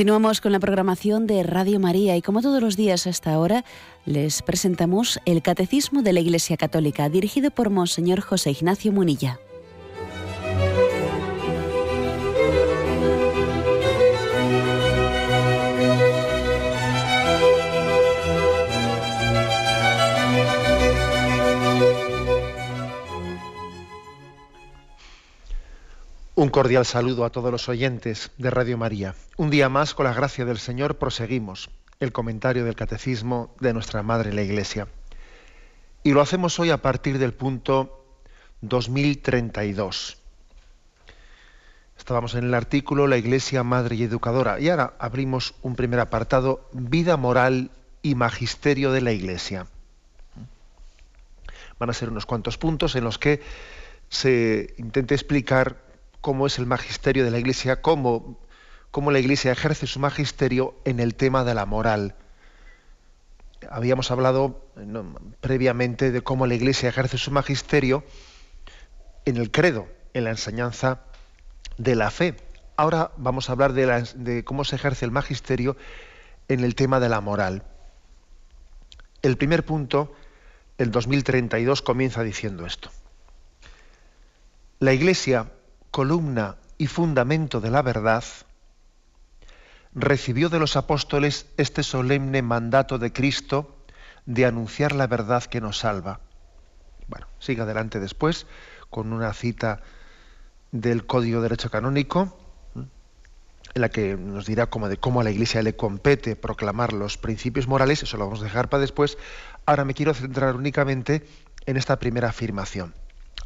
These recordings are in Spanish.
Continuamos con la programación de Radio María y como todos los días hasta ahora les presentamos el Catecismo de la Iglesia Católica dirigido por Monseñor José Ignacio Munilla. Un cordial saludo a todos los oyentes de Radio María. Un día más, con la gracia del Señor, proseguimos el comentario del Catecismo de nuestra Madre la Iglesia. Y lo hacemos hoy a partir del punto 2032. Estábamos en el artículo La Iglesia Madre y Educadora y ahora abrimos un primer apartado, Vida moral y Magisterio de la Iglesia. Van a ser unos cuantos puntos en los que se intente explicar cómo es el magisterio de la Iglesia, cómo, cómo la Iglesia ejerce su magisterio en el tema de la moral. Habíamos hablado previamente de cómo la Iglesia ejerce su magisterio en el credo, en la enseñanza de la fe. Ahora vamos a hablar de, de cómo se ejerce el magisterio en el tema de la moral. El primer punto, el 2032, comienza diciendo esto. La Iglesia columna y fundamento de la verdad, recibió de los apóstoles este solemne mandato de Cristo de anunciar la verdad que nos salva. Bueno, sigue adelante después con una cita del Código de Derecho Canónico, en la que nos dirá de cómo a la Iglesia le compete proclamar los principios morales, eso lo vamos a dejar para después. Ahora me quiero centrar únicamente en esta primera afirmación.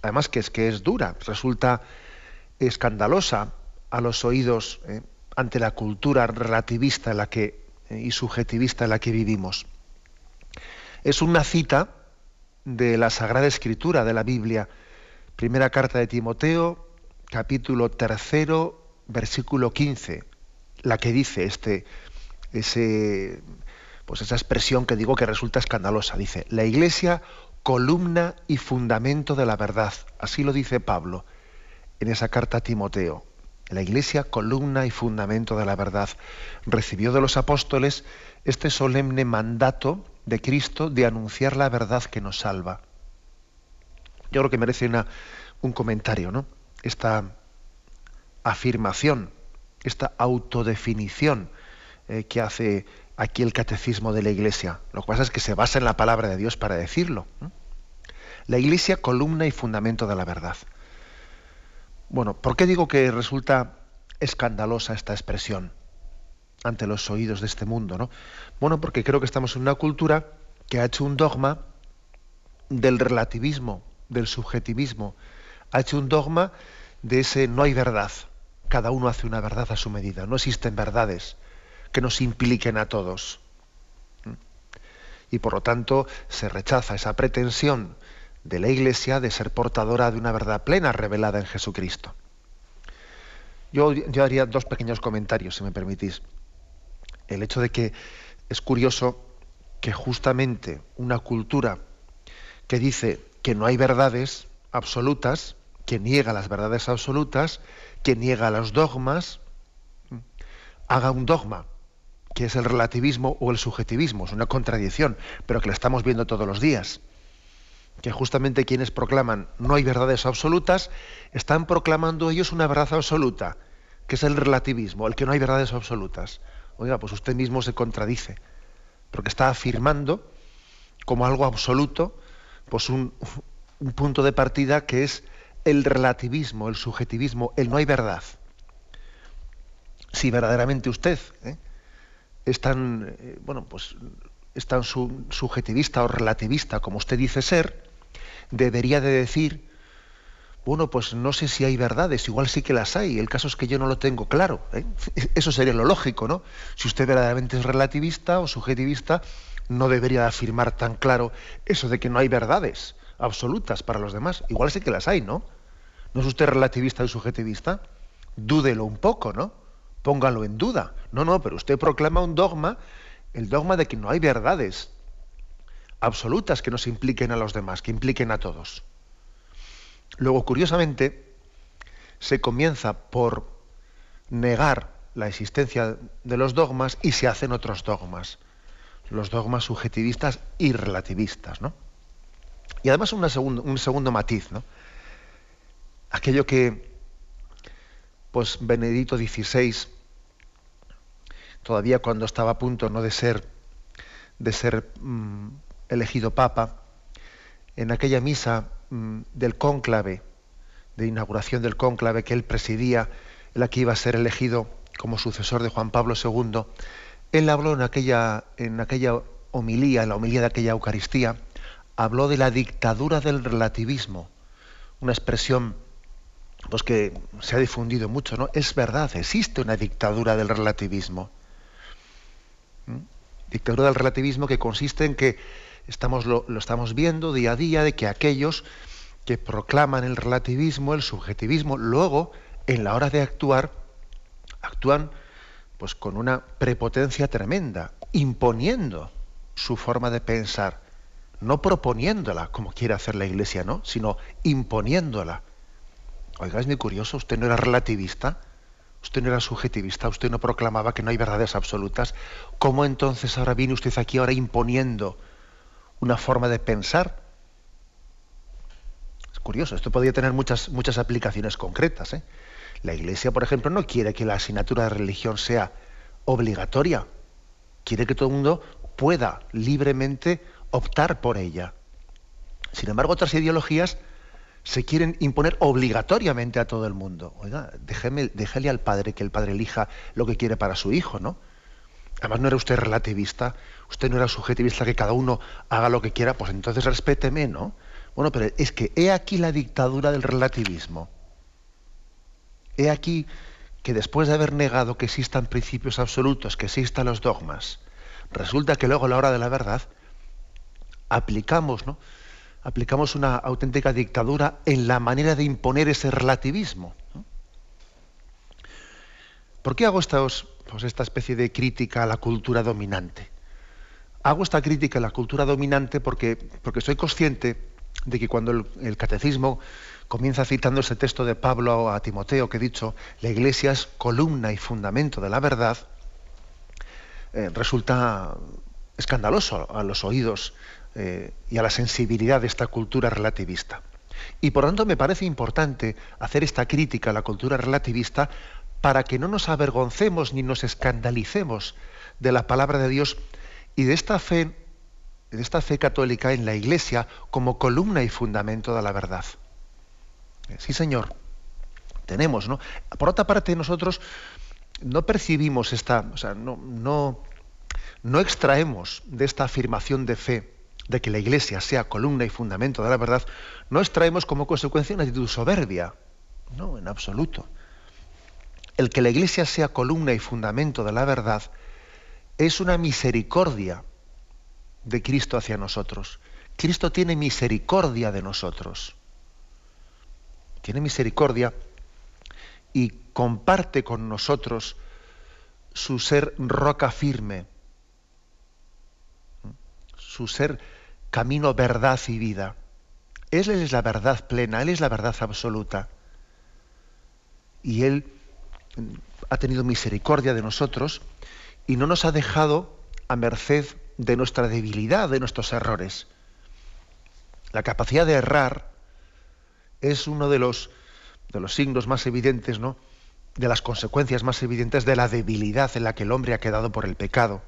Además que es que es dura, resulta escandalosa a los oídos eh, ante la cultura relativista en la que, eh, y subjetivista en la que vivimos. Es una cita de la Sagrada Escritura de la Biblia, primera carta de Timoteo, capítulo tercero, versículo 15, la que dice este, ese, pues esa expresión que digo que resulta escandalosa. Dice, la iglesia columna y fundamento de la verdad. Así lo dice Pablo en esa carta a Timoteo. La Iglesia, columna y fundamento de la verdad, recibió de los apóstoles este solemne mandato de Cristo de anunciar la verdad que nos salva. Yo creo que merece un comentario, ¿no? Esta afirmación, esta autodefinición eh, que hace aquí el catecismo de la Iglesia. Lo que pasa es que se basa en la palabra de Dios para decirlo. La Iglesia, columna y fundamento de la verdad. Bueno, ¿por qué digo que resulta escandalosa esta expresión ante los oídos de este mundo? ¿no? Bueno, porque creo que estamos en una cultura que ha hecho un dogma del relativismo, del subjetivismo, ha hecho un dogma de ese no hay verdad, cada uno hace una verdad a su medida, no existen verdades que nos impliquen a todos. Y por lo tanto se rechaza esa pretensión de la Iglesia de ser portadora de una verdad plena revelada en Jesucristo. Yo, haría dos pequeños comentarios, si me permitís. El hecho de que es curioso que justamente una cultura que dice que no hay verdades absolutas, que niega las verdades absolutas, que niega los dogmas, haga un dogma, que es el relativismo o el subjetivismo, es una contradicción, pero que la estamos viendo todos los días que justamente quienes proclaman no hay verdades absolutas, están proclamando ellos una verdad absoluta, que es el relativismo, el que no hay verdades absolutas. Oiga, pues usted mismo se contradice, porque está afirmando como algo absoluto, pues un, punto de partida que es el relativismo, el subjetivismo, el no hay verdad. Si verdaderamente usted ¿eh? es tan, eh, bueno, pues es tan subjetivista o relativista como usted dice ser, debería de decir, bueno, pues no sé si hay verdades, igual sí que las hay, el caso es que yo no lo tengo claro. ¿eh? Eso sería lo lógico, ¿no? Si usted verdaderamente es relativista o subjetivista, no debería afirmar tan claro eso de que no hay verdades absolutas para los demás. Igual sí que las hay, ¿no? ¿No es usted relativista y subjetivista? Dúdelo un poco, ¿no? Póngalo en duda. No, no, pero usted proclama un dogma el dogma de que no hay verdades absolutas que nos impliquen a los demás, que impliquen a todos. Luego, curiosamente, se comienza por negar la existencia de los dogmas y se hacen otros dogmas, los dogmas subjetivistas y relativistas, ¿no? Y además un segundo matiz, ¿no? Aquello que, pues, Benedicto XVI, todavía cuando estaba a punto ¿no? de ser, de ser mm, elegido papa, en aquella misa mm, del cónclave, de inauguración del cónclave que él presidía, en la que iba a ser elegido como sucesor de Juan Pablo II, él habló en aquella, en aquella homilía, en la homilía de aquella Eucaristía, habló de la dictadura del relativismo, una expresión pues que se ha difundido mucho, ¿no? Es verdad, existe una dictadura del relativismo. ¿Mm? Dictadura del relativismo que consiste en que estamos, lo, estamos viendo día a día, de que aquellos que proclaman el relativismo, el subjetivismo, luego, en la hora de actuar, actúan pues con una prepotencia tremenda, imponiendo su forma de pensar, no proponiéndola como quiere hacer la Iglesia, ¿no? sino imponiéndola. Oiga, es muy curioso, usted no era relativista, usted no era subjetivista, usted no proclamaba que no hay verdades absolutas. ¿Cómo entonces ahora viene usted aquí ahora imponiendo una forma de pensar? Es curioso, esto podría tener muchas, muchas aplicaciones concretas. ¿eh? La Iglesia, por ejemplo, no quiere que la asignatura de religión sea obligatoria. Quiere que todo el mundo pueda libremente optar por ella. Sin embargo, otras ideologías se quieren imponer obligatoriamente a todo el mundo. Oiga, déjeme, déjele al padre que el padre elija lo que quiere para su hijo, ¿no? Además, no era usted relativista, usted no era subjetivista, que cada uno haga lo que quiera, pues entonces respéteme, ¿no? Bueno, pero es que he aquí la dictadura del relativismo. He aquí que después de haber negado que existan principios absolutos, que existan los dogmas, resulta que luego a la hora de la verdad aplicamos, ¿no? aplicamos una auténtica dictadura en la manera de imponer ese relativismo. ¿Por qué hago pues esta especie de crítica a la cultura dominante? Hago esta crítica a la cultura dominante porque, porque soy consciente de que cuando el catecismo comienza citando ese texto de Pablo a Timoteo que he dicho, la iglesia es columna y fundamento de la verdad, eh, resulta escandaloso a los oídos eh, y a la sensibilidad de esta cultura relativista. Y por tanto me parece importante hacer esta crítica a la cultura relativista para que no nos avergoncemos ni nos escandalicemos de la palabra de Dios y de esta fe, de esta fe católica en la Iglesia como columna y fundamento de la verdad. Sí, Señor. Tenemos, ¿no? Por otra parte, nosotros no percibimos esta, o sea, no, no, no extraemos de esta afirmación de fe de que la Iglesia sea columna y fundamento de la verdad, no extraemos como consecuencia una actitud soberbia. No, en absoluto. El que la Iglesia sea columna y fundamento de la verdad es una misericordia de Cristo hacia nosotros. Cristo tiene misericordia de nosotros tiene misericordia y comparte con nosotros su ser roca firme, su ser camino, verdad y vida. Él es la verdad plena, Él es la verdad absoluta. Y Él ha tenido misericordia de nosotros y no nos ha dejado a merced de nuestra debilidad, de nuestros errores. La capacidad de errar es uno de los, de los signos más evidentes, ¿no? de las consecuencias más evidentes de la debilidad en la que el hombre ha quedado por el pecado.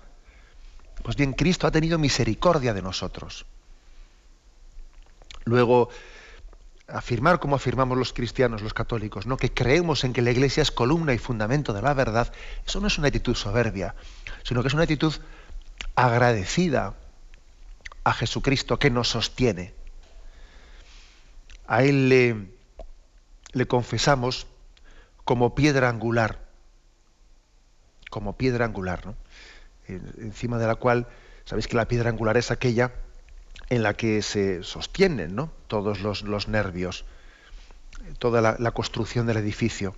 Pues bien, Cristo ha tenido misericordia de nosotros. Luego, afirmar como afirmamos los cristianos, los católicos, ¿no? que creemos en que la Iglesia es columna y fundamento de la verdad, eso no es una actitud soberbia, sino que es una actitud agradecida a Jesucristo que nos sostiene a Él le, le confesamos como piedra angular, como piedra angular, ¿no? encima de la cual, sabéis que la piedra angular es aquella en la que se sostienen ¿no? todos los, los, nervios, toda la, la, construcción del edificio.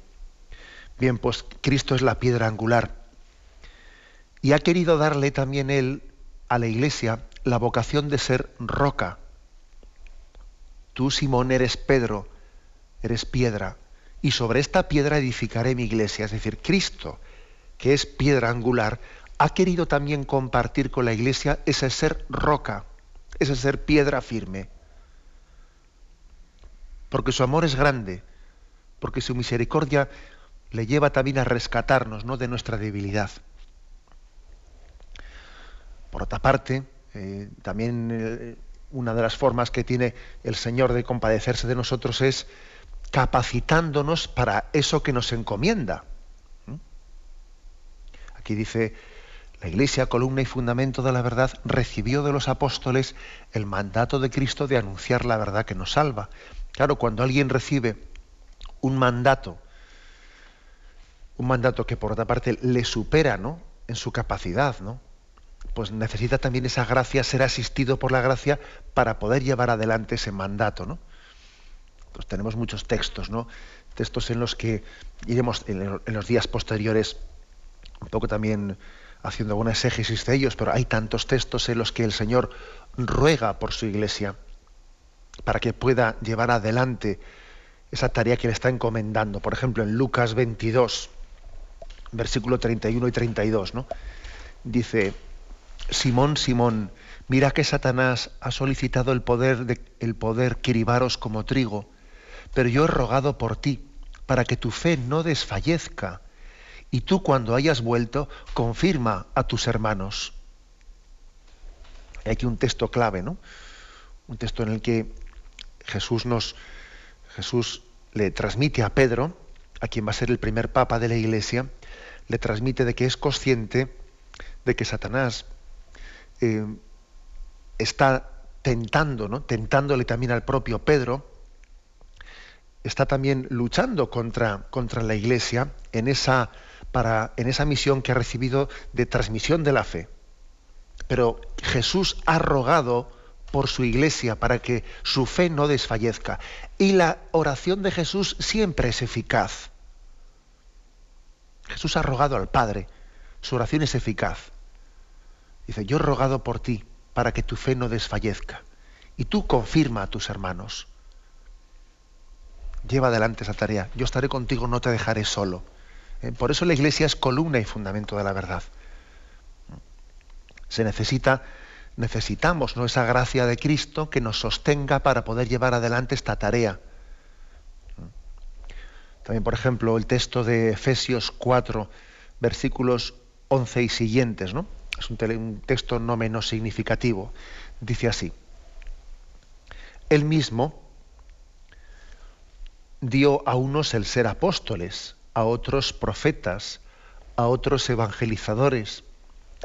Bien, pues Cristo es la piedra angular. Y ha querido darle también Él a la Iglesia la vocación de ser roca, Tú, Simón, eres Pedro, eres piedra, y sobre esta piedra edificaré mi iglesia. Es decir, Cristo que es piedra angular, ha querido también compartir con la Iglesia ese ser roca, ese ser piedra firme. Porque su amor es grande, porque su misericordia le lleva también a rescatarnos ¿no? de nuestra debilidad. Por otra parte, eh, también eh, una de las formas que tiene el Señor de compadecerse de nosotros es capacitándonos para eso que nos encomienda. Aquí dice, la Iglesia, columna y fundamento de la verdad, recibió de los apóstoles el mandato de Cristo de anunciar la verdad que nos salva. Claro, cuando alguien recibe un mandato, un mandato que por otra parte le supera ¿no? en su capacidad, ¿no? pues necesita también esa gracia, ser asistido por la gracia para poder llevar adelante ese mandato. ¿no? Pues tenemos muchos textos, ¿no? textos en los que iremos en, los días posteriores un poco también haciendo alguna exégesis de ellos, pero hay tantos textos en los que el Señor ruega por su iglesia para que pueda llevar adelante esa tarea que le está encomendando. Por ejemplo, en Lucas 22, versículo 31 y 32, ¿no? dice, Simón, Simón, mira que Satanás ha solicitado el poder, de, el poder como trigo, pero yo he rogado por ti, para que tu fe no desfallezca, y tú cuando hayas vuelto, confirma a tus hermanos. Hay aquí un texto clave, ¿no? Un texto en el que Jesús nos, Jesús le transmite a Pedro, a quien va a ser el primer papa de la Iglesia, le transmite de que es consciente de que Satanás eh, está tentando, ¿no? tentándole también al propio Pedro, está también luchando contra, contra la Iglesia en esa, en esa misión que ha recibido de transmisión de la fe. Pero Jesús ha rogado por su iglesia para que su fe no desfallezca. Y la oración de Jesús siempre es eficaz. Jesús ha rogado al Padre, su oración es eficaz. Dice, yo he rogado por ti para que tu fe no desfallezca. Y tú confirma a tus hermanos. Lleva adelante esa tarea. Yo estaré contigo, no te dejaré solo. Eh, por eso la iglesia es columna y fundamento de la verdad. Se necesita, necesitamos esa gracia de Cristo que nos sostenga para poder llevar adelante esta tarea. También, por ejemplo, el texto de Efesios 4, versículos 11 y siguientes, ¿no? es un, texto no menos significativo. Dice así, él mismo dio a unos el ser apóstoles, a otros profetas, a otros evangelizadores,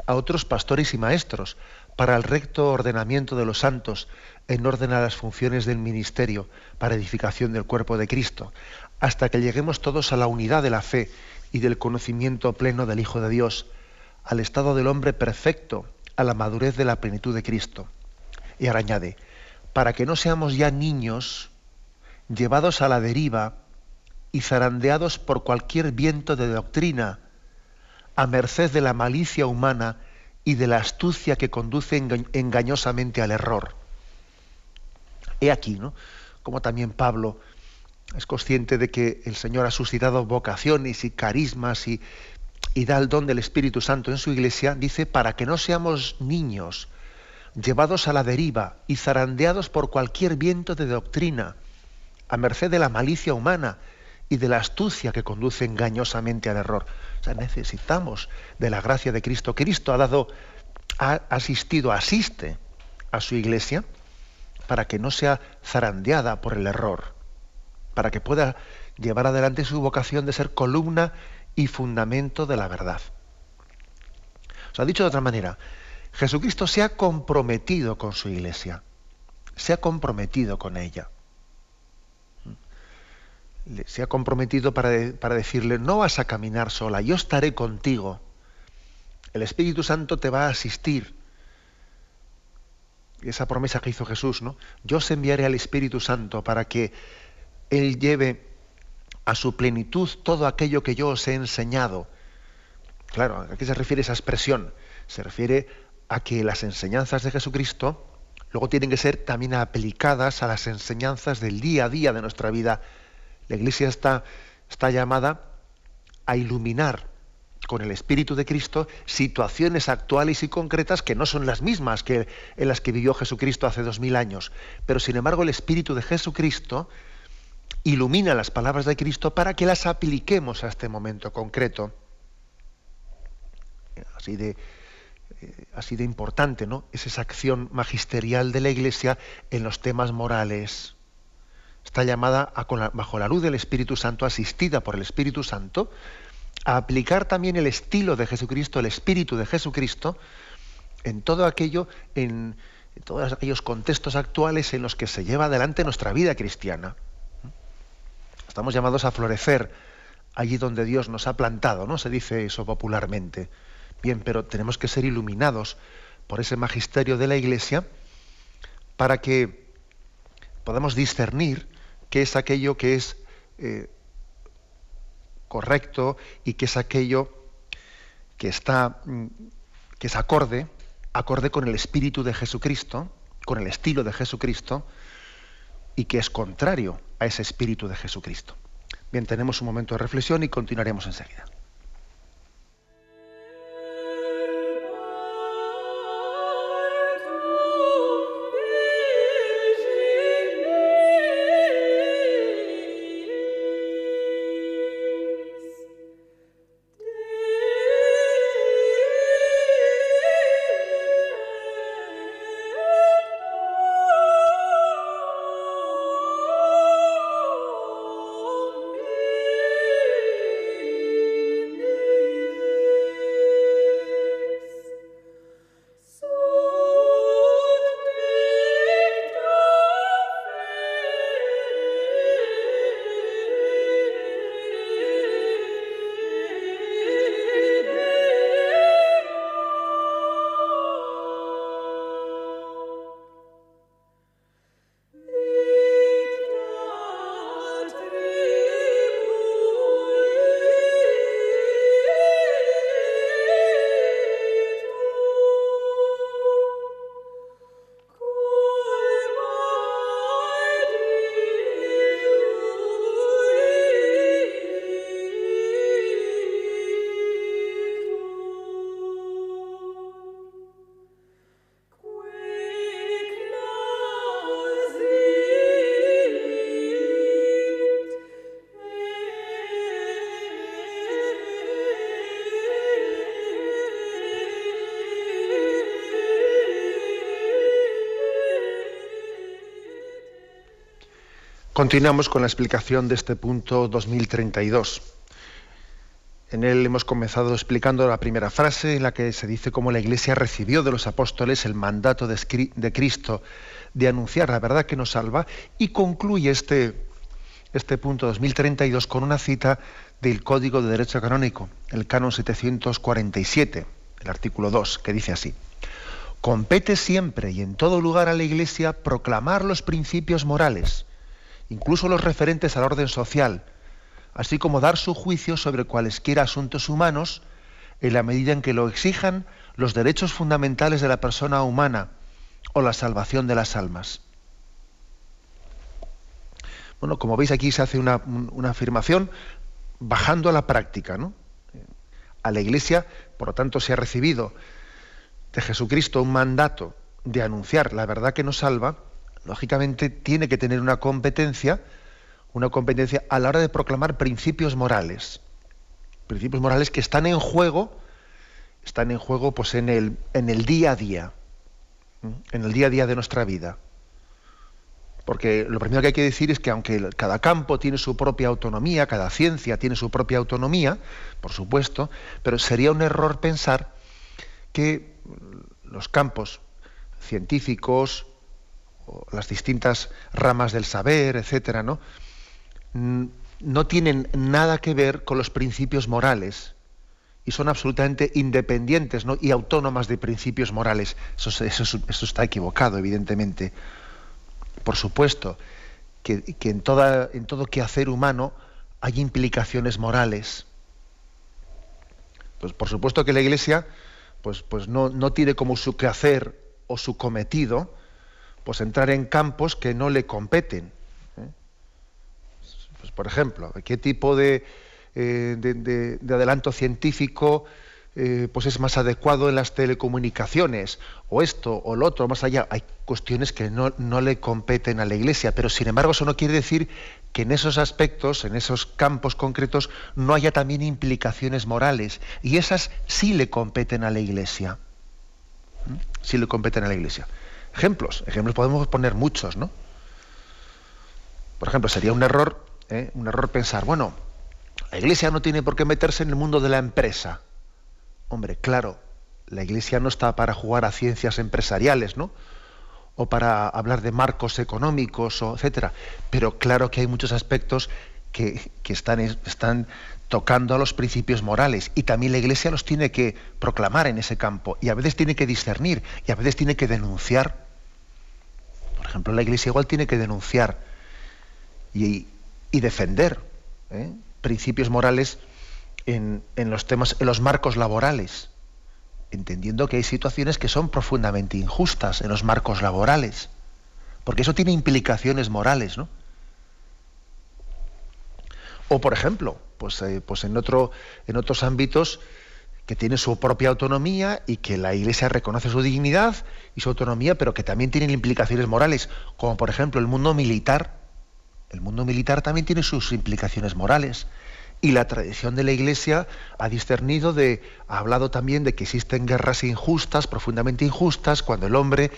a otros pastores y maestros, para el recto ordenamiento de los santos, en orden a las funciones del ministerio, para edificación del cuerpo de Cristo, hasta que lleguemos todos a la unidad de la fe y del conocimiento pleno del Hijo de Dios, al estado del hombre perfecto, a la madurez de la plenitud de Cristo. Y ahora añade, para que no seamos ya niños llevados a la deriva y zarandeados por cualquier viento de doctrina, a merced de la malicia humana y de la astucia que conduce engañosamente al error. He aquí, ¿no? Como también Pablo es consciente de que el Señor ha suscitado vocaciones y carismas y, y da el don del Espíritu Santo en su iglesia, dice, para que no seamos niños, llevados a la deriva y zarandeados por cualquier viento de doctrina, a merced de la malicia humana y de la astucia que conduce engañosamente al error. O sea, necesitamos de la gracia de Cristo. Cristo ha dado, ha asistido, asiste a su iglesia para que no sea zarandeada por el error, para que pueda llevar adelante su vocación de ser columna y fundamento de la verdad. O sea, dicho de otra manera, Jesucristo se ha comprometido con su iglesia, se ha comprometido con ella. Se ha comprometido para, para decirle, no vas a caminar sola, yo estaré contigo. El Espíritu Santo te va a asistir. Esa promesa que hizo Jesús, ¿no? Yo os enviaré al Espíritu Santo para que Él lleve a su plenitud todo aquello que yo os he enseñado. Claro, ¿a qué se refiere esa expresión? Se refiere a que las enseñanzas de Jesucristo luego tienen que ser también aplicadas a las enseñanzas del día a día de nuestra vida. La Iglesia está, está llamada a iluminar con el Espíritu de Cristo situaciones actuales y concretas que no son las mismas que en las que vivió Jesucristo hace dos mil años. Pero sin embargo el Espíritu de Jesucristo ilumina las palabras de Cristo para que las apliquemos a este momento concreto. Así de, eh, así de importante, ¿no? Es esa acción magisterial de la Iglesia en los temas morales. Está llamada bajo la luz del Espíritu Santo, asistida por el Espíritu Santo, a aplicar también el estilo de Jesucristo, el espíritu de Jesucristo, en todo aquello, en, todos aquellos contextos actuales en los que se lleva adelante nuestra vida cristiana. Estamos llamados a florecer allí donde Dios nos ha plantado, ¿no? Se dice eso popularmente. Bien, pero tenemos que ser iluminados por ese magisterio de la Iglesia para que podamos discernir qué es aquello que es eh, correcto y que es aquello que está mm, que es acorde, acorde con el espíritu de Jesucristo, con el estilo de Jesucristo y que es contrario a ese espíritu de Jesucristo. Bien, tenemos un momento de reflexión y continuaremos enseguida. Continuamos con la explicación de este punto 2032. En él hemos comenzado explicando la primera frase en la que se dice cómo la Iglesia recibió de los apóstoles el mandato de, Cristo de anunciar la verdad que nos salva y concluye este, este punto 2032 con una cita del Código de Derecho Canónico, el canon 747, el artículo 2, que dice así. Compete siempre y en todo lugar a la Iglesia proclamar los principios morales incluso los referentes al orden social, así como dar su juicio sobre cualesquiera asuntos humanos en la medida en que lo exijan los derechos fundamentales de la persona humana o la salvación de las almas. Bueno, como veis aquí se hace una, afirmación bajando a la práctica, ¿no? A la Iglesia, por lo tanto, se ha recibido de Jesucristo un mandato de anunciar la verdad que nos salva, lógicamente tiene que tener una competencia, una competencia a la hora de proclamar principios morales. Principios morales que están en juego, están en juego pues en el, en el día a día, en el día a día de nuestra vida. Porque lo primero que hay que decir es que aunque cada campo tiene su propia autonomía, cada ciencia tiene su propia autonomía, por supuesto, pero sería un error pensar que los campos científicos, las distintas ramas del saber, etcétera, ¿no? no tienen nada que ver con los principios morales y son absolutamente independientes ¿no? y autónomas de principios morales. Eso, está equivocado, evidentemente. Por supuesto que, en, en todo quehacer humano hay implicaciones morales. Pues por supuesto que la Iglesia pues, pues no, no tiene como su quehacer o su cometido pues entrar en campos que no le competen. ¿eh? Pues, por ejemplo, ¿qué tipo de, eh, de, adelanto científico eh, pues es más adecuado en las telecomunicaciones, o esto o lo otro, más allá. Hay cuestiones que no, no le competen a la Iglesia, pero sin embargo eso no quiere decir que en esos aspectos, en esos campos concretos, no haya también implicaciones morales. Y esas sí le competen a la Iglesia. Sí le competen a la Iglesia. Ejemplos, ejemplos podemos poner muchos, ¿no? Por ejemplo, sería un error, ¿eh? un error pensar, bueno, la Iglesia no tiene por qué meterse en el mundo de la empresa. Hombre, claro, la Iglesia no está para jugar a ciencias empresariales, ¿no? O para hablar de marcos económicos, o etcétera. Pero claro que hay muchos aspectos que, están, están tocando a los principios morales y también la Iglesia los tiene que proclamar en ese campo y a veces tiene que discernir y a veces tiene que denunciar. Por ejemplo, la Iglesia igual tiene que denunciar y, defender ¿eh? principios morales en, los temas, en los marcos laborales, entendiendo que hay situaciones que son profundamente injustas en los marcos laborales, porque eso tiene implicaciones morales, ¿no? O por ejemplo, pues, eh, pues en, otro, en otros ámbitos que tienen su propia autonomía y que la Iglesia reconoce su dignidad y su autonomía, pero que también tienen implicaciones morales, como por ejemplo el mundo militar. El mundo militar también tiene sus implicaciones morales. Y la tradición de la Iglesia ha discernido de, ha hablado también de que existen guerras injustas, profundamente injustas, cuando el hombre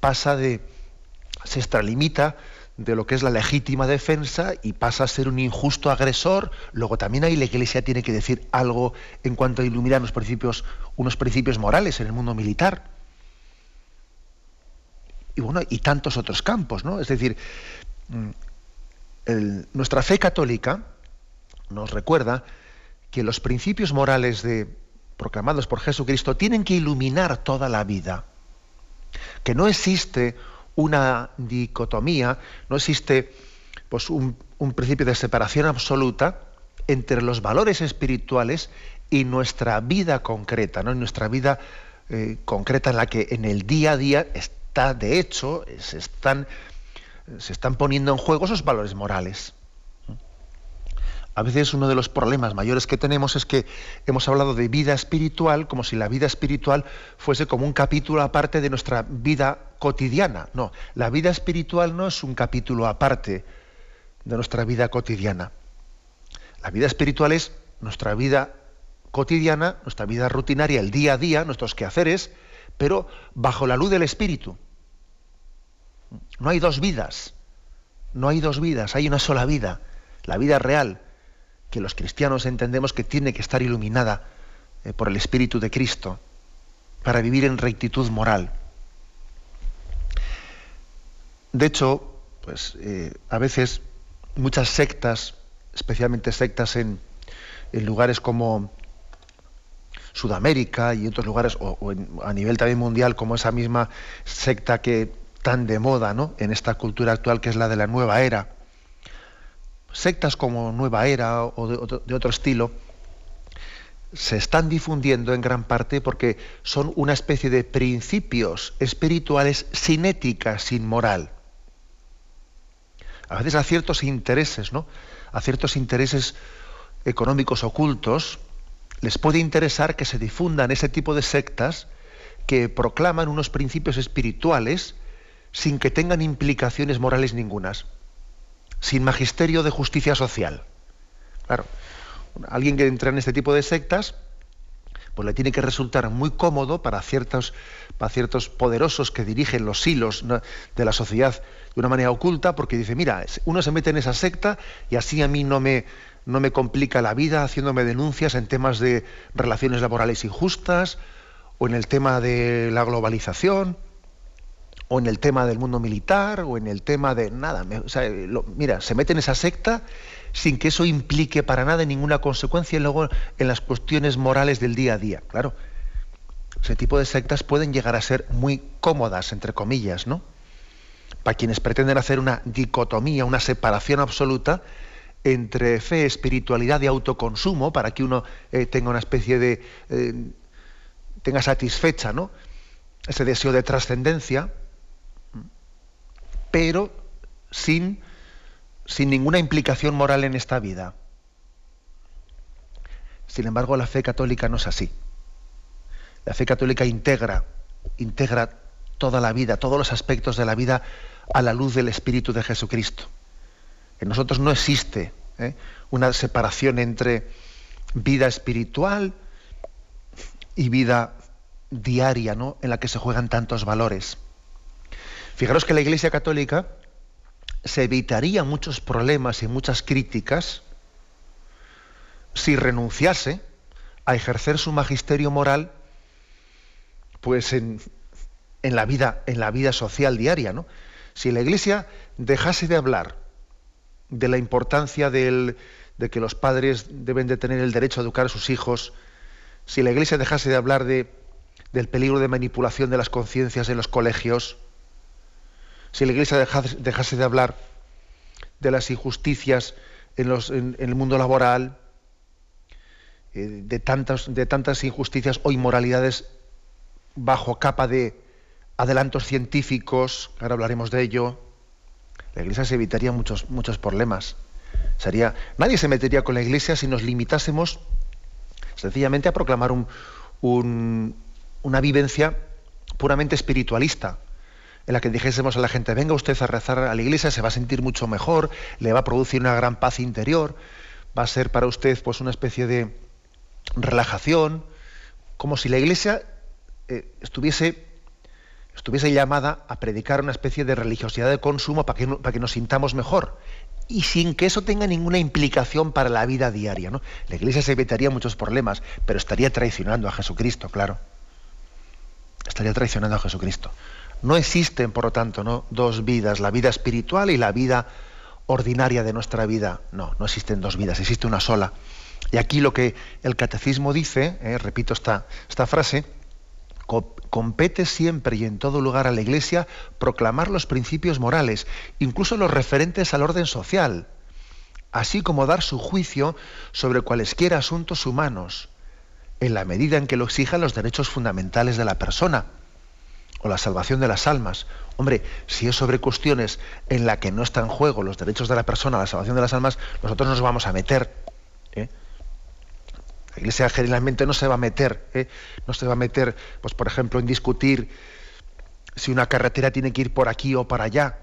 pasa de, se extralimita de lo que es la legítima defensa y pasa a ser un injusto agresor. Luego también ahí la Iglesia tiene que decir algo en cuanto a iluminar unos principios, unos principios morales en el mundo militar. Y bueno, y tantos otros campos, ¿no? Es decir, mm, nuestra fe católica, nos recuerda que los principios morales de, proclamados por Jesucristo tienen que iluminar toda la vida. Que no existe una dicotomía, no existe pues, un, principio de separación absoluta entre los valores espirituales y nuestra vida concreta, ¿no? nuestra vida eh, concreta en la que en el día a día está, de hecho, se están, se están poniendo en juego esos valores morales a veces uno de los problemas mayores que tenemos es que hemos hablado de vida espiritual como si la vida espiritual fuese como un capítulo aparte de nuestra vida cotidiana. No, la vida espiritual no es un capítulo aparte de nuestra vida cotidiana. La vida espiritual es nuestra vida cotidiana, nuestra vida rutinaria, el día a día, nuestros quehaceres, pero bajo la luz del Espíritu. No hay dos vidas, no hay dos vidas, hay una sola vida, la vida real, que los cristianos entendemos que tiene que estar iluminada eh, por el Espíritu de Cristo para vivir en rectitud moral. De hecho, pues eh, a veces muchas sectas, especialmente sectas en, lugares como Sudamérica y otros lugares, o, a nivel también mundial, como esa misma secta que tan de moda ¿no? en esta cultura actual que es la de la nueva era, sectas como Nueva Era o de, otro estilo se están difundiendo en gran parte porque son una especie de principios espirituales sin ética, sin moral. A veces a ciertos intereses, ¿no? A ciertos intereses económicos ocultos les puede interesar que se difundan ese tipo de sectas que proclaman unos principios espirituales sin que tengan implicaciones morales ningunas sin magisterio de justicia social. Claro, alguien que entra en este tipo de sectas, pues le tiene que resultar muy cómodo para ciertos, para ciertos poderosos que dirigen los hilos de la sociedad de una manera oculta, porque dice, mira, uno se mete en esa secta y así a mí no me, no me complica la vida haciéndome denuncias en temas de relaciones laborales injustas o en el tema de la globalización o en el tema del mundo militar, o en el tema de nada. mira, se mete en esa secta sin que eso implique para nada ninguna consecuencia luego en las cuestiones morales del día a día. Claro, ese tipo de sectas pueden llegar a ser muy cómodas, entre comillas, ¿no? Para quienes pretenden hacer una dicotomía, una separación absoluta entre fe, espiritualidad y autoconsumo, para que uno eh, tenga una especie de... Eh, tenga satisfecha, ¿no? Ese deseo de trascendencia, pero sin, sin ninguna implicación moral en esta vida. Sin embargo, la fe católica no es así. La fe católica integra, integra toda la vida, todos los aspectos de la vida a la luz del Espíritu de Jesucristo. En nosotros no existe ¿eh? una separación entre vida espiritual y vida diaria, ¿no? En la que se juegan tantos valores. Fijaros que la Iglesia Católica se evitaría muchos problemas y muchas críticas si renunciase a ejercer su magisterio moral pues en, la vida en la vida social diaria ¿no? Si la iglesia dejase de hablar de la importancia de que los padres deben de tener el derecho a educar a sus hijos si la iglesia dejase de hablar de, del peligro de manipulación de las conciencias en los colegios si la iglesia dejase, de hablar de las injusticias en, los, en el mundo laboral eh, de, de tantas injusticias o inmoralidades bajo capa de adelantos científicos, ahora hablaremos de ello, la Iglesia se evitaría muchos, muchos problemas. Sería, nadie se metería con la Iglesia si nos limitásemos sencillamente a proclamar un, una vivencia puramente espiritualista, en la que dijésemos a la gente, venga usted a rezar a la iglesia, se va a sentir mucho mejor, le va a producir una gran paz interior, va a ser para usted pues una especie de, relajación, como si la Iglesia eh, estuviese, estuviese llamada a predicar una especie de religiosidad de consumo para que, para que nos sintamos mejor y sin que eso tenga ninguna implicación para la vida diaria. ¿no? La Iglesia se evitaría muchos problemas, pero estaría traicionando a Jesucristo, claro. Estaría traicionando a Jesucristo. No existen, por lo tanto, ¿no? dos vidas, la vida espiritual y la vida ordinaria de nuestra vida. No, no existen dos vidas, existe una sola. Y aquí lo que el catecismo dice, eh, repito esta, esta frase, compete siempre y en todo lugar a la Iglesia proclamar los principios morales, incluso los referentes al orden social, así como dar su juicio sobre cualesquiera asuntos humanos, en la medida en que lo exijan los derechos fundamentales de la persona o la salvación de las almas. Hombre, si es sobre cuestiones en las que no está en juego los derechos de la persona, la salvación de las almas, nosotros nos vamos a meter. La Iglesia generalmente no se va a meter, ¿eh? no se va a meter, pues por ejemplo, en discutir si una carretera tiene que ir por aquí o para allá,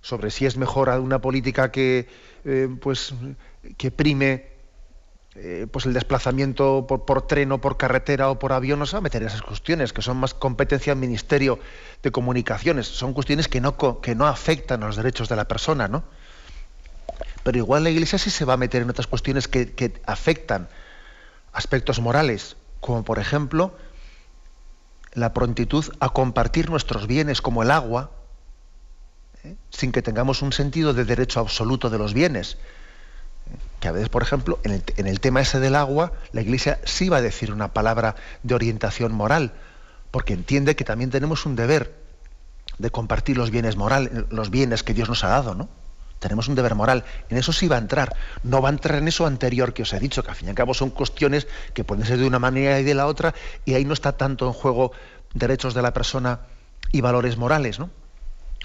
sobre si es mejor una política que, eh, pues, que prime eh, pues el desplazamiento por, por, tren o por carretera o por avión, no se va a meter en esas cuestiones, que son más competencia del Ministerio de Comunicaciones, son cuestiones que no, que no afectan a los derechos de la persona, ¿no? Pero igual la Iglesia sí se va a meter en otras cuestiones que, afectan aspectos morales, como por ejemplo la prontitud a compartir nuestros bienes como el agua, ¿eh? sin que tengamos un sentido de derecho absoluto de los bienes. Que a veces, por ejemplo, en el, tema ese del agua, la Iglesia sí va a decir una palabra de orientación moral, porque entiende que también tenemos un deber de compartir los bienes morales, los bienes que Dios nos ha dado, ¿no? Tenemos un deber moral. En eso sí va a entrar. No va a entrar en eso anterior que os he dicho, que al fin y al cabo son cuestiones que pueden ser de una manera y de la otra, y ahí no está tanto en juego derechos de la persona y valores morales. ¿no?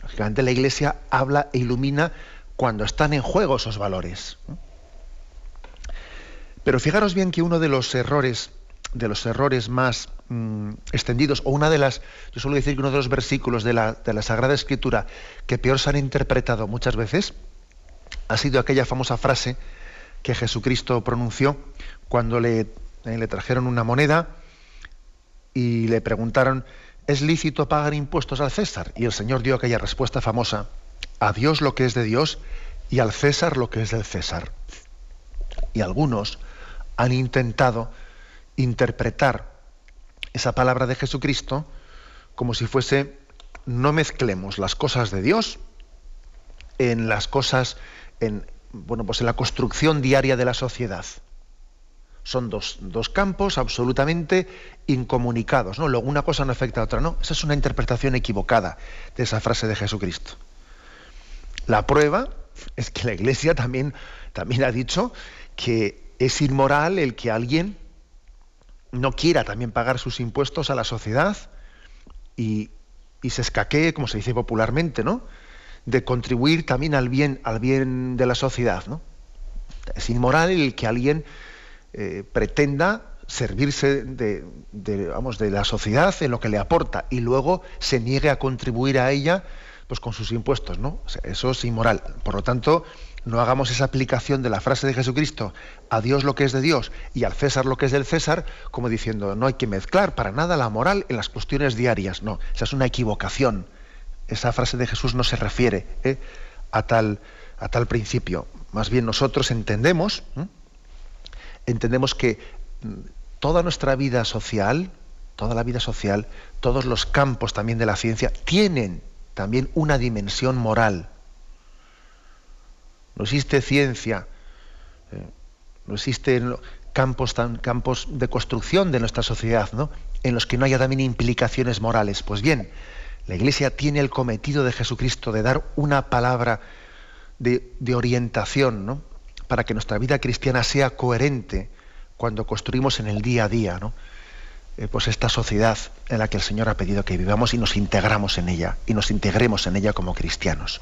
Lógicamente la Iglesia habla e ilumina cuando están en juego esos valores. Pero fijaros bien que uno de los errores, de los errores más mm, extendidos, o una de las, yo suelo decir que uno de los versículos de la, de la Sagrada Escritura que peor se han interpretado muchas veces, ha sido aquella famosa frase que Jesucristo pronunció cuando le, eh, le trajeron una moneda y le preguntaron, ¿es lícito pagar impuestos al César? Y el Señor dio aquella respuesta famosa, a Dios lo que es de Dios y al César lo que es del César. Y algunos han intentado interpretar esa palabra de Jesucristo como si fuese no mezclemos las cosas de Dios en las cosas, en, bueno, pues en la construcción diaria de la sociedad. Son dos, campos absolutamente incomunicados. ¿no? Luego una cosa no afecta a otra. No, esa es una interpretación equivocada de esa frase de Jesucristo. La prueba es que la Iglesia también, también ha dicho que es inmoral el que alguien no quiera también pagar sus impuestos a la sociedad y, y se escaquee, como se dice popularmente, ¿no? de contribuir también al bien, al bien de la sociedad. ¿no? Es inmoral el que alguien eh, pretenda servirse de, vamos, de la sociedad en lo que le aporta y luego se niegue a contribuir a ella pues con sus impuestos, ¿no? eso es inmoral. Por lo tanto, no hagamos esa aplicación de la frase de Jesucristo, a Dios lo que es de Dios y al César lo que es del César, como diciendo, no hay que mezclar para nada la moral en las cuestiones diarias. No, esa es una equivocación. Esa frase de Jesús no se refiere ¿eh? a, tal, a tal principio. Más bien nosotros entendemos, entendemos que mm, toda nuestra vida social, toda la vida social, todos los campos también de la ciencia tienen también una dimensión moral. No existe ciencia, eh, no existen campos, de construcción de nuestra sociedad, ¿no? en los que no haya también implicaciones morales. Pues bien, la Iglesia tiene el cometido de Jesucristo de dar una palabra de, de orientación, ¿no? para que nuestra vida cristiana sea coherente cuando construimos en el día a día. ¿no? Eh, pues esta sociedad en la que el Señor ha pedido que vivamos y nos integramos en ella y nos integremos en ella como cristianos.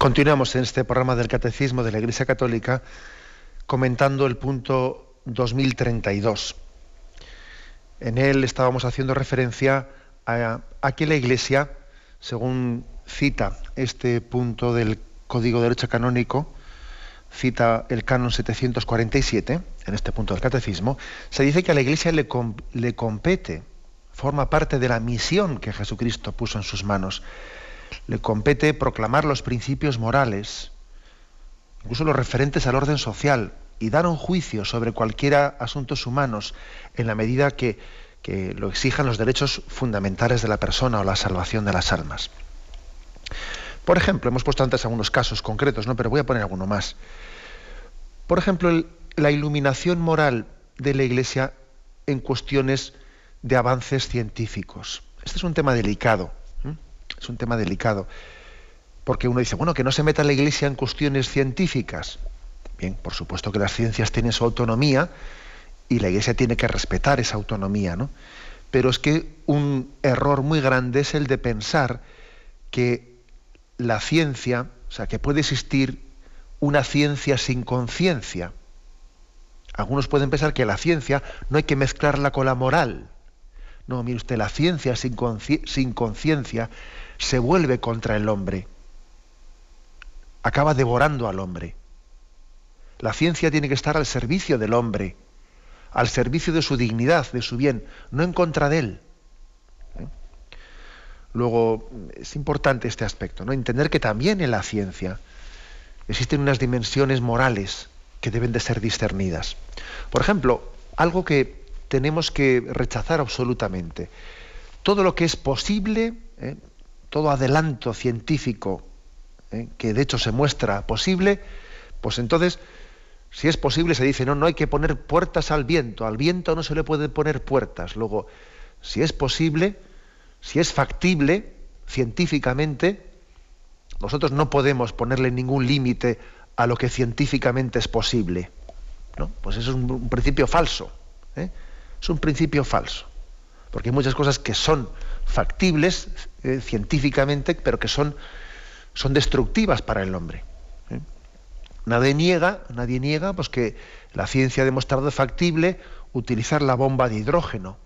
Continuamos en este programa del Catecismo de la Iglesia Católica comentando el punto 2032. En él estábamos haciendo referencia a, que la Iglesia, según cita este punto del Código de Derecho Canónico, cita el canon 747, en este punto del Catecismo, se dice que a la Iglesia le, compete, forma parte de la misión que Jesucristo puso en sus manos le compete proclamar los principios morales, incluso los referentes al orden social, y dar un juicio sobre cualquiera asuntos humanos en la medida que, que lo exijan los derechos fundamentales de la persona o la salvación de las almas. Por ejemplo, hemos puesto antes algunos casos concretos, ¿no? pero voy a poner alguno más. Por ejemplo, la iluminación moral de la Iglesia en cuestiones de avances científicos. Este es un tema delicado es un tema delicado. Porque uno dice, bueno, que no se meta la Iglesia en cuestiones científicas. Bien, por supuesto que las ciencias tienen su autonomía y la Iglesia tiene que respetar esa autonomía, ¿no? Pero es que un error muy grande es el de pensar que la ciencia, o sea, que puede existir una ciencia sin conciencia. Algunos pueden pensar que la ciencia no hay que mezclarla con la moral. No, mire usted, la ciencia sin conciencia se vuelve contra el hombre. Acaba devorando al hombre. La ciencia tiene que estar al servicio del hombre, al servicio de su dignidad, de su bien, no en contra de él. ¿Eh? Luego, es importante este aspecto, ¿no? Entender que también en la ciencia existen unas dimensiones morales que deben de ser discernidas. Por ejemplo, algo que tenemos que rechazar absolutamente. Todo lo que es posible, ¿eh? Todo adelanto científico ¿eh? que de hecho se muestra posible, pues entonces, si es posible, se dice, no, no hay que poner puertas al viento, al viento no se le puede poner puertas. Luego, si es posible, si es factible científicamente, nosotros no podemos ponerle ningún límite a lo que científicamente es posible. ¿no? Pues eso es un, principio falso. ¿eh? Es un principio falso. Porque hay muchas cosas que son factibles eh, científicamente, pero que son, son destructivas para el hombre. ¿eh? Nadie niega, nadie niega pues, que la ciencia ha demostrado factible utilizar la bomba de hidrógeno,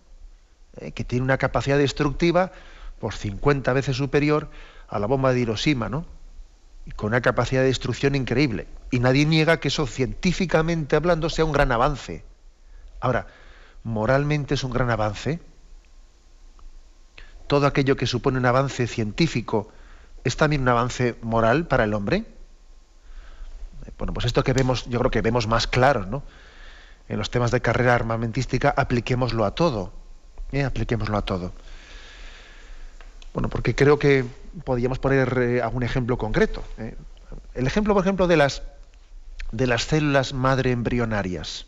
¿eh? que tiene una capacidad destructiva por 50 veces superior a la bomba de Hiroshima, ¿no? Y con una capacidad de destrucción increíble. Y nadie niega que eso científicamente hablando sea un gran avance. Ahora, moralmente es un gran avance todo aquello que supone un avance científico es también un avance moral para el hombre? Bueno, pues esto que vemos, yo creo que vemos más claro, ¿no? En los temas de carrera armamentística, apliquémoslo a todo. ¿eh? Apliquémoslo a todo. Bueno, porque creo que podríamos poner eh, algún ejemplo concreto. ¿eh? El ejemplo, por ejemplo, de las, de las células madre embrionarias.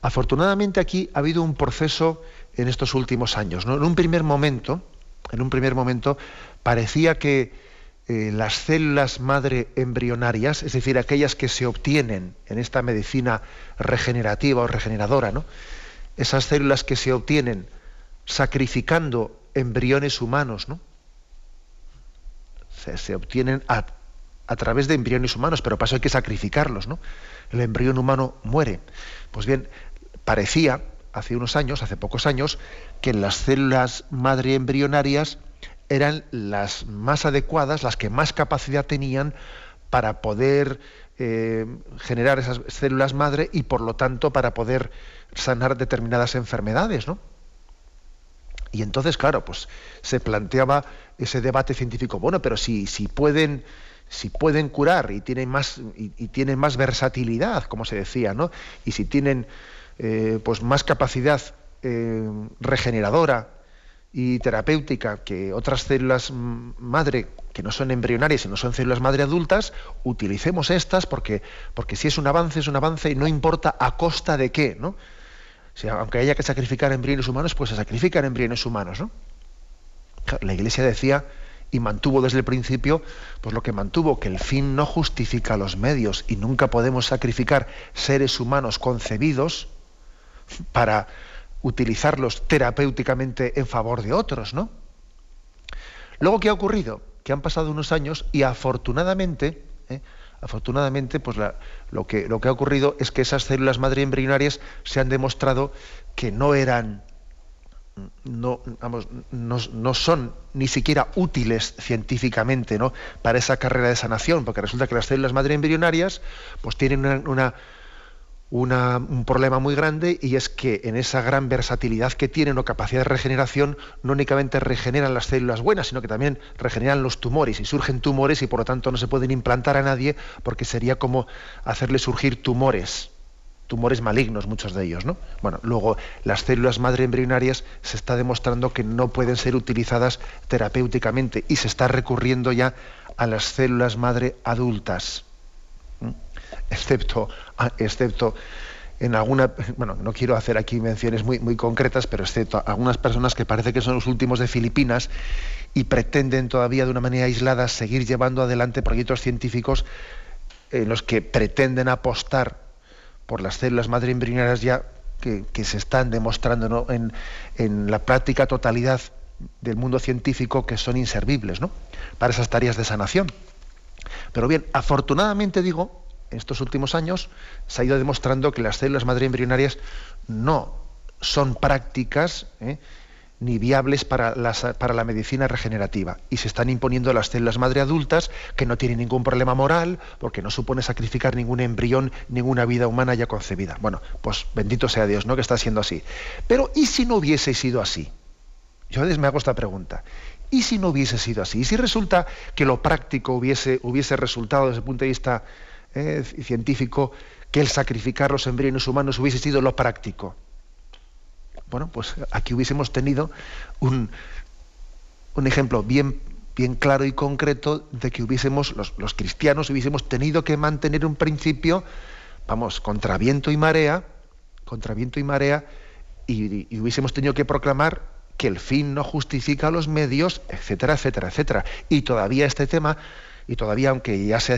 Afortunadamente aquí ha habido un proceso en estos últimos años. En un primer momento, en un primer momento, parecía que eh, las células madre embrionarias, es decir, aquellas que se obtienen en esta medicina regenerativa o regeneradora, ¿no? esas células que se obtienen sacrificando embriones humanos, ¿no? se, obtienen a, través de embriones humanos, pero para hay que sacrificarlos, ¿no? El embrión humano muere. Pues bien, parecía hace unos años, hace pocos años, que las células madre embrionarias eran las más adecuadas, las que más capacidad tenían para poder eh, generar esas células madre y por lo tanto para poder sanar determinadas enfermedades, ¿no? Y entonces, claro, pues se planteaba ese debate científico. Bueno, pero si, si pueden, si pueden curar y tienen más, y, tienen más versatilidad, como se decía, ¿no? Y si tienen eh, pues más capacidad eh, regeneradora y terapéutica que otras células madre que no son embrionarias y no son células madre adultas, utilicemos estas porque, porque si es un avance, es un avance y no importa a costa de qué, ¿no? aunque haya que sacrificar embriones humanos, pues se sacrifican embriones humanos, ¿no? La Iglesia decía y mantuvo desde el principio, pues lo que mantuvo, que el fin no justifica los medios y nunca podemos sacrificar seres humanos concebidos para utilizarlos terapéuticamente en favor de otros, ¿no? Luego, ¿qué ha ocurrido? Que han pasado unos años y afortunadamente, ¿eh? afortunadamente, pues lo, que, lo que ha ocurrido es que esas células madre embrionarias se han demostrado que no eran, no, vamos, no, son ni siquiera útiles científicamente ¿no? para esa carrera de sanación, porque resulta que las células madre embrionarias pues tienen una un problema muy grande y es que en esa gran versatilidad que tienen o capacidad de regeneración no únicamente regeneran las células buenas, sino que también regeneran los tumores y surgen tumores y por lo tanto no se pueden implantar a nadie porque sería como hacerle surgir tumores, tumores malignos muchos de ellos, ¿no? Bueno, luego las células madre embrionarias se está demostrando que no pueden ser utilizadas terapéuticamente y se está recurriendo ya a las células madre adultas excepto, excepto en alguna, bueno, no quiero hacer aquí menciones muy, muy concretas, pero excepto algunas personas que parece que son los últimos de Filipinas y pretenden todavía de una manera aislada seguir llevando adelante proyectos científicos en los que pretenden apostar por las células madre ya que, se están demostrando en, en, la práctica totalidad del mundo científico que son inservibles ¿no? para esas tareas de sanación. Pero bien, afortunadamente digo, en estos últimos años se ha ido demostrando que las células madre embrionarias no son prácticas ¿eh? ni viables para, la medicina regenerativa. Y se están imponiendo las células madre adultas que no tienen ningún problema moral, porque no supone sacrificar ningún embrión, ninguna vida humana ya concebida. Bueno, pues bendito sea Dios, ¿no? Que está siendo así. Pero ¿y si no hubiese sido así? Yo a veces me hago esta pregunta. ¿Y si no hubiese sido así? ¿Y si resulta que lo práctico hubiese, hubiese resultado desde el punto de vista eh, científico que el sacrificar los embriones humanos hubiese sido lo práctico. Bueno, pues aquí hubiésemos tenido un, un ejemplo bien, bien claro y concreto de que hubiésemos, los, los, cristianos hubiésemos tenido que mantener un principio, vamos, contra viento y marea, contra viento y marea, y, y hubiésemos tenido que proclamar que el fin no justifica los medios, etcétera, etcétera, etcétera. Y todavía este tema y todavía aunque ya se,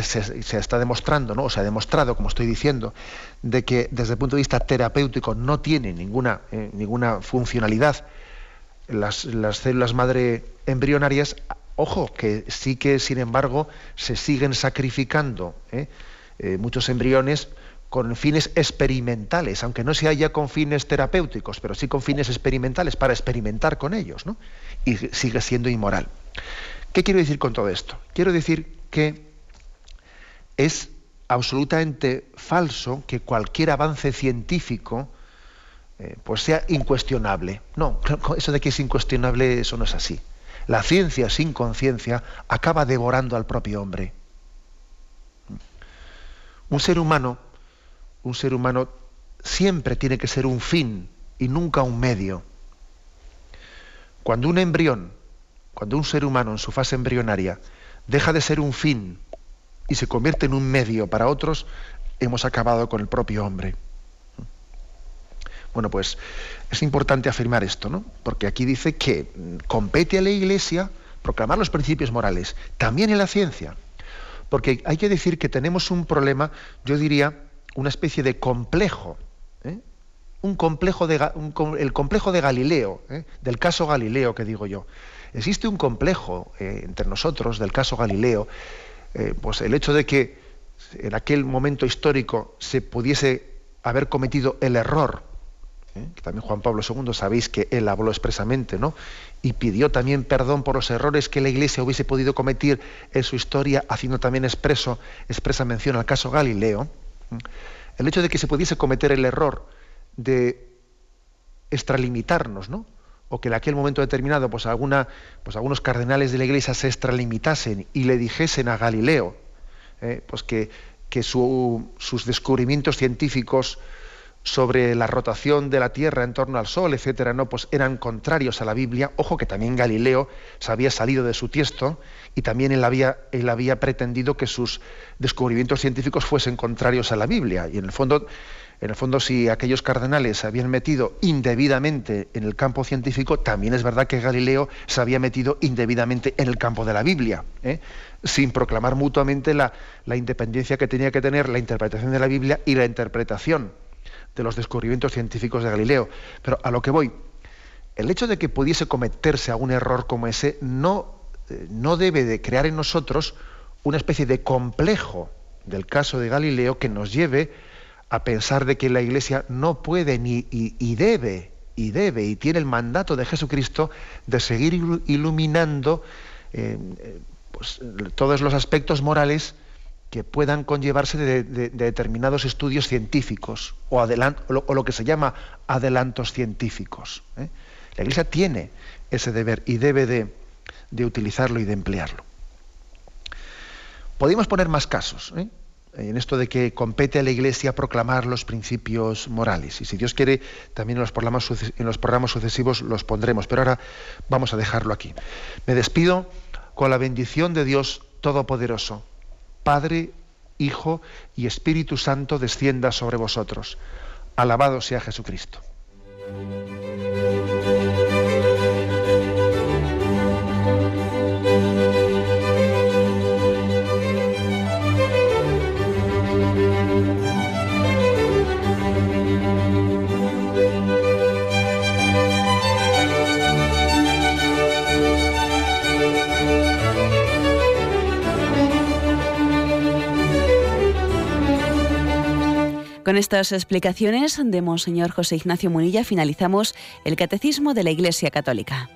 está demostrando, ¿no? o se ha demostrado, como estoy diciendo, de que desde el punto de vista terapéutico no tiene ninguna, eh, ninguna funcionalidad las, células madre embrionarias, ojo, que sí que sin embargo se siguen sacrificando ¿eh? Eh, muchos embriones con fines experimentales, aunque no se haya con fines terapéuticos, pero sí con fines experimentales, para experimentar con ellos, ¿no? Y sigue siendo inmoral. ¿Qué quiero decir con todo esto? Quiero decir que es absolutamente falso que cualquier avance científico eh, pues sea incuestionable. No, eso de que es incuestionable, eso no es así. La ciencia sin conciencia acaba devorando al propio hombre. Un ser humano, un ser humano siempre tiene que ser un fin y nunca un medio. Cuando un embrión, cuando un ser humano en su fase embrionaria deja de ser un fin y se convierte en un medio para otros, hemos acabado con el propio hombre. Bueno, pues es importante afirmar esto, ¿no? Porque aquí dice que compete a la Iglesia proclamar los principios morales, también en la ciencia. Porque hay que decir que tenemos un problema, yo diría, una especie de complejo, ¿eh? un complejo de, el complejo de Galileo, ¿eh? del caso Galileo que digo yo. Existe un complejo eh, entre nosotros del caso Galileo, pues el hecho de que en aquel momento histórico se pudiese haber cometido el error ¿eh? que también Juan Pablo II sabéis que él habló expresamente, ¿no? Y pidió también perdón por los errores que la Iglesia hubiese podido cometer en su historia, haciendo también expreso, expresa mención al caso Galileo. El hecho de que se pudiese cometer el error de extralimitarnos, ¿no? O que en aquel momento determinado pues, alguna, pues algunos cardenales de la Iglesia se extralimitasen y le dijesen a Galileo ¿eh? pues que, sus descubrimientos científicos sobre la rotación de la Tierra en torno al Sol, etcétera, no, pues eran contrarios a la Biblia. Ojo que también Galileo se había salido de su tiesto y también él había, él había pretendido que sus descubrimientos científicos fuesen contrarios a la Biblia. Y en el fondo, en el fondo, si aquellos cardenales se habían metido indebidamente en el campo científico, también es verdad que Galileo se había metido indebidamente en el campo de la Biblia, ¿eh? sin proclamar mutuamente la, la independencia que tenía que tener la interpretación de la Biblia y la interpretación de los descubrimientos científicos de Galileo. Pero a lo que voy, el hecho de que pudiese cometerse algún error como ese no, eh, no debe de crear en nosotros una especie de complejo del caso de Galileo que nos lleve a pensar de que la Iglesia no puede ni y, debe y debe y tiene el mandato de Jesucristo de seguir iluminando eh, eh, pues, todos los aspectos morales que puedan conllevarse de, determinados estudios científicos o, lo, que se llama adelantos científicos. ¿eh? La Iglesia tiene ese deber y debe de, utilizarlo y de emplearlo. Podemos poner más casos. En esto de que compete a la Iglesia proclamar los principios morales. Y si Dios quiere, también en los, programas, en los programas sucesivos los pondremos. Pero ahora vamos a dejarlo aquí. Me despido con la bendición de Dios Todopoderoso Padre, Hijo y Espíritu Santo descienda sobre vosotros. Alabado sea Jesucristo. Con estas explicaciones de Monseñor José Ignacio Munilla finalizamos el Catecismo de la Iglesia Católica.